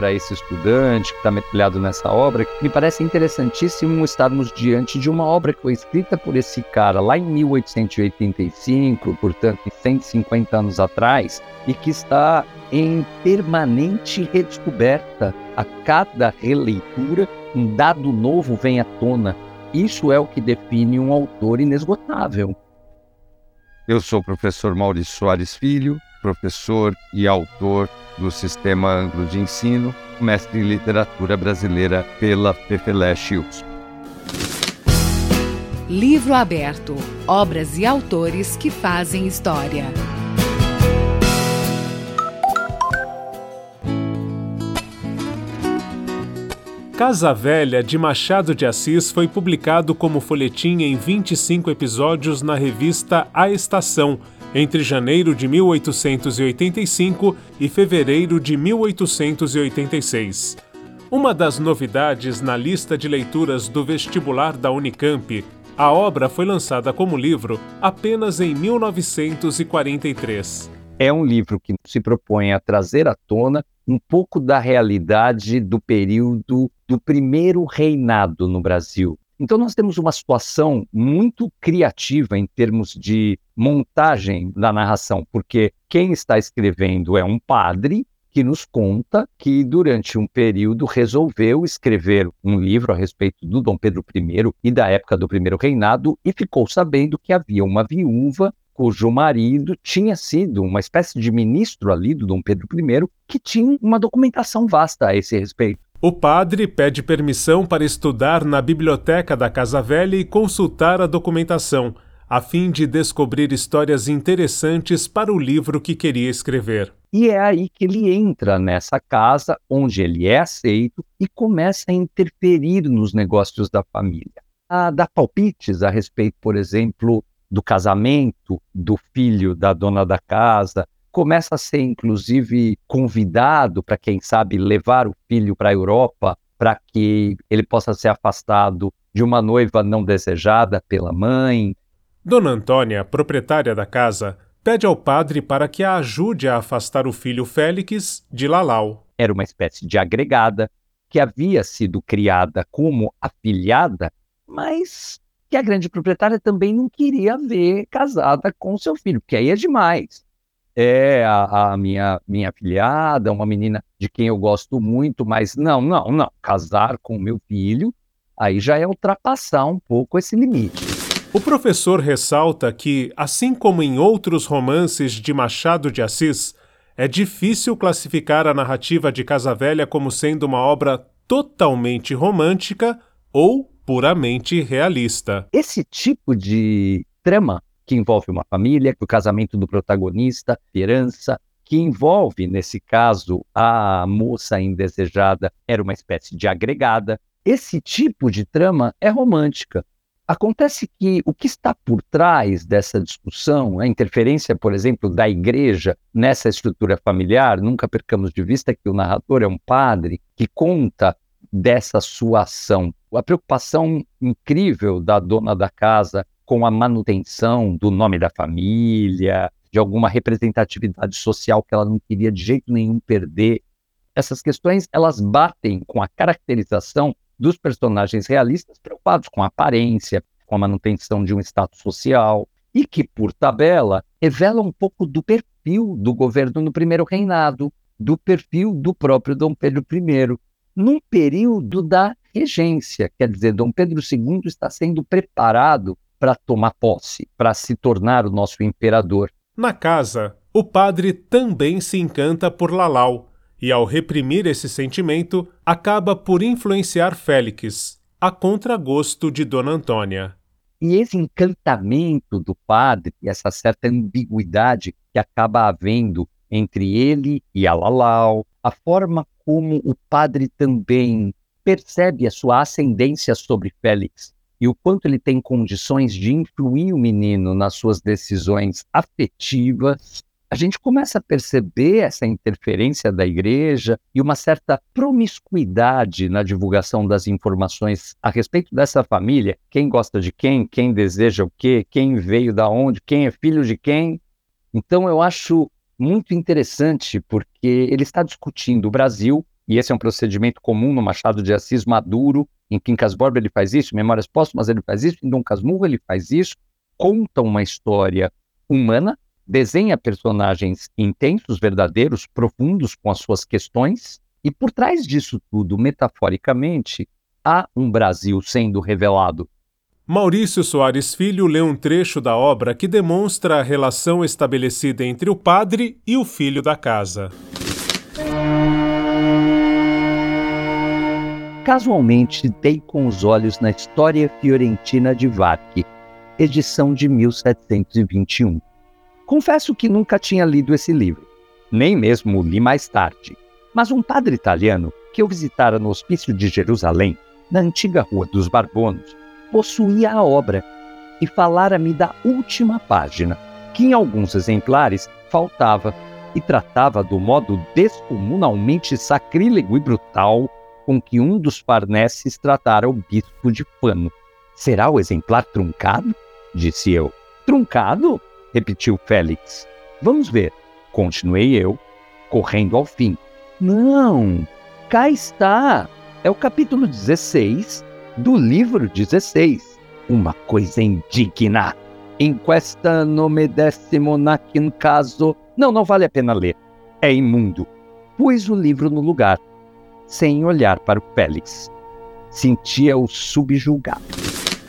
para esse estudante que está mergulhado nessa obra, me parece interessantíssimo estarmos diante de uma obra que foi escrita por esse cara lá em 1885, portanto, 150 anos atrás, e que está em permanente redescoberta. A cada releitura, um dado novo vem à tona. Isso é o que define um autor inesgotável. Eu sou o professor Maurício Soares Filho, professor e autor do Sistema Anglo de Ensino, mestre em Literatura Brasileira pela FEFELESH USP. Livro aberto. Obras e autores que fazem história. Casa Velha de Machado de Assis foi publicado como folhetim em 25 episódios na revista A Estação, entre janeiro de 1885 e fevereiro de 1886. Uma das novidades na lista de leituras do vestibular da Unicamp, a obra foi lançada como livro apenas em 1943. É um livro que se propõe a trazer à tona um pouco da realidade do período do primeiro reinado no Brasil. Então, nós temos uma situação muito criativa em termos de montagem da narração, porque quem está escrevendo é um padre que nos conta que, durante um período, resolveu escrever um livro a respeito do Dom Pedro I e da época do primeiro reinado e ficou sabendo que havia uma viúva cujo marido tinha sido uma espécie de ministro ali do Dom Pedro I, que tinha uma documentação vasta a esse respeito. O padre pede permissão para estudar na biblioteca da Casa Velha e consultar a documentação, a fim de descobrir histórias interessantes para o livro que queria escrever. E é aí que ele entra nessa casa, onde ele é aceito e começa a interferir nos negócios da família. A dar palpites a respeito, por exemplo, do casamento do filho da dona da casa, começa a ser inclusive convidado para quem sabe levar o filho para a Europa para que ele possa ser afastado de uma noiva não desejada pela mãe. Dona Antônia, proprietária da casa, pede ao padre para que a ajude a afastar o filho Félix de Lalau. Era uma espécie de agregada que havia sido criada como afilhada, mas que a grande proprietária também não queria ver casada com seu filho, porque aí é demais. É a, a minha, minha filhada, uma menina de quem eu gosto muito, mas não, não, não. Casar com meu filho, aí já é ultrapassar um pouco esse limite. O professor ressalta que, assim como em outros romances de Machado de Assis, é difícil classificar a narrativa de Casa Velha como sendo uma obra totalmente romântica ou puramente realista. Esse tipo de trama que envolve uma família, o casamento do protagonista, herança, que envolve, nesse caso, a moça indesejada, era uma espécie de agregada. Esse tipo de trama é romântica. Acontece que o que está por trás dessa discussão, a interferência, por exemplo, da igreja nessa estrutura familiar, nunca percamos de vista que o narrador é um padre que conta dessa sua ação. A preocupação incrível da dona da casa com a manutenção do nome da família, de alguma representatividade social que ela não queria de jeito nenhum perder. Essas questões elas batem com a caracterização dos personagens realistas preocupados com a aparência, com a manutenção de um status social e que, por tabela, revela um pouco do perfil do governo no primeiro reinado, do perfil do próprio Dom Pedro I, num período da regência. Quer dizer, Dom Pedro II está sendo preparado para tomar posse, para se tornar o nosso imperador. Na casa, o padre também se encanta por Lalau e, ao reprimir esse sentimento, acaba por influenciar Félix, a contragosto de Dona Antônia. E esse encantamento do padre, essa certa ambiguidade que acaba havendo entre ele e a Lalau, a forma como o padre também percebe a sua ascendência sobre Félix e o quanto ele tem condições de influir o menino nas suas decisões afetivas, a gente começa a perceber essa interferência da igreja e uma certa promiscuidade na divulgação das informações a respeito dessa família, quem gosta de quem, quem deseja o quê, quem veio da onde, quem é filho de quem. Então eu acho muito interessante porque ele está discutindo o Brasil e esse é um procedimento comum no Machado de Assis maduro, em Quincas Borba ele faz isso, em Memórias Póstumas ele faz isso, em Dom Casmurro ele faz isso, conta uma história humana, desenha personagens intensos, verdadeiros, profundos com as suas questões, e por trás disso tudo, metaforicamente, há um Brasil sendo revelado. Maurício Soares Filho lê um trecho da obra que demonstra a relação estabelecida entre o padre e o filho da casa. Casualmente dei com os olhos na História Fiorentina de Varchi, edição de 1721. Confesso que nunca tinha lido esse livro, nem mesmo li mais tarde. Mas um padre italiano que eu visitara no Hospício de Jerusalém, na antiga Rua dos Barbonos, possuía a obra e falara-me da última página, que em alguns exemplares faltava e tratava do modo descomunalmente sacrílego e brutal com que um dos parnesses tratara o bispo de Fano. Será o exemplar truncado? Disse eu. Truncado? repetiu Félix. Vamos ver. Continuei eu, correndo ao fim. Não, cá está. É o capítulo 16 do livro 16. Uma coisa indigna. In questa nome decimo nacin caso. Não, não vale a pena ler. É imundo. Pus o livro no lugar, sem olhar para o Félix. Sentia-o subjulgado.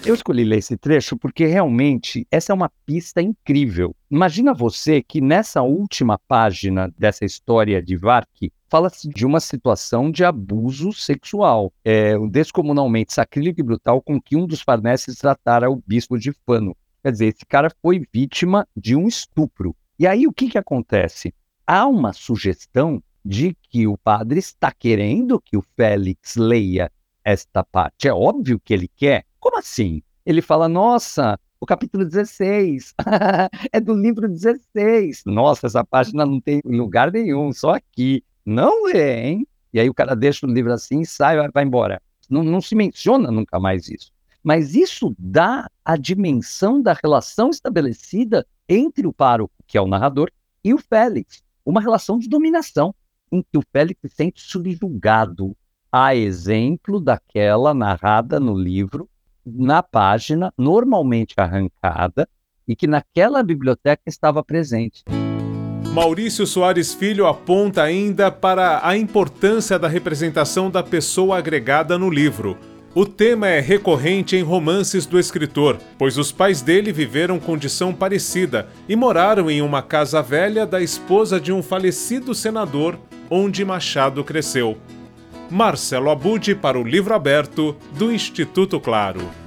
Eu escolhi ler esse trecho porque realmente essa é uma pista incrível. Imagina você que nessa última página dessa história de Vark fala-se de uma situação de abuso sexual, é, descomunalmente sacrílego e brutal com que um dos farneses tratara o bispo de Fano. Quer dizer, esse cara foi vítima de um estupro. E aí o que, que acontece? Há uma sugestão de que o padre está querendo que o Félix leia esta parte. É óbvio que ele quer. Como assim? Ele fala, nossa, o capítulo 16 é do livro 16. Nossa, essa página não tem lugar nenhum, só aqui. Não lê, hein? E aí o cara deixa o livro assim, sai, vai, vai embora. Não, não se menciona nunca mais isso. Mas isso dá a dimensão da relação estabelecida entre o pároco, que é o narrador, e o Félix. Uma relação de dominação, em que o Félix se sente subjugado, a exemplo daquela narrada no livro, na página, normalmente arrancada, e que naquela biblioteca estava presente. Maurício Soares Filho aponta ainda para a importância da representação da pessoa agregada no livro. O tema é recorrente em romances do escritor, pois os pais dele viveram condição parecida e moraram em uma casa velha da esposa de um falecido senador, onde Machado cresceu. Marcelo Abude para o Livro Aberto, do Instituto Claro.